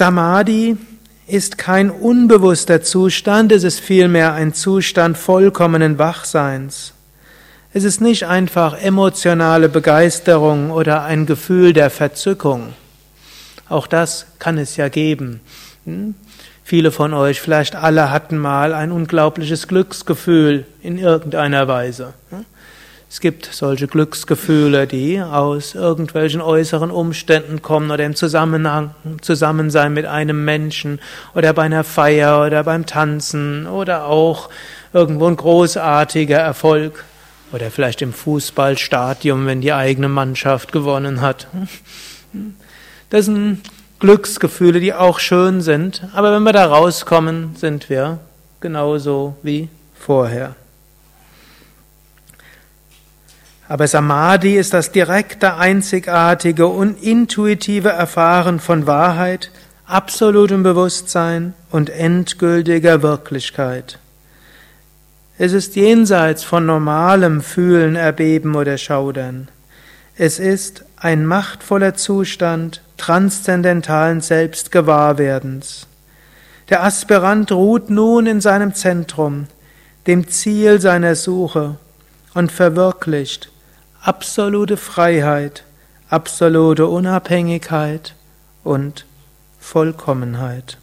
Samadhi ist kein unbewusster Zustand, es ist vielmehr ein Zustand vollkommenen Wachseins. Es ist nicht einfach emotionale Begeisterung oder ein Gefühl der Verzückung. Auch das kann es ja geben. Hm? Viele von euch, vielleicht alle, hatten mal ein unglaubliches Glücksgefühl in irgendeiner Weise. Hm? Es gibt solche Glücksgefühle, die aus irgendwelchen äußeren Umständen kommen oder im Zusammenhang, Zusammensein mit einem Menschen oder bei einer Feier oder beim Tanzen oder auch irgendwo ein großartiger Erfolg oder vielleicht im Fußballstadium, wenn die eigene Mannschaft gewonnen hat. Das sind Glücksgefühle, die auch schön sind, aber wenn wir da rauskommen, sind wir genauso wie vorher. Aber Samadhi ist das direkte, einzigartige und intuitive Erfahren von Wahrheit, absolutem Bewusstsein und endgültiger Wirklichkeit. Es ist jenseits von normalem Fühlen, Erbeben oder Schaudern. Es ist ein machtvoller Zustand transzendentalen Selbstgewahrwerdens. Der Aspirant ruht nun in seinem Zentrum, dem Ziel seiner Suche, und verwirklicht absolute Freiheit, absolute Unabhängigkeit und Vollkommenheit.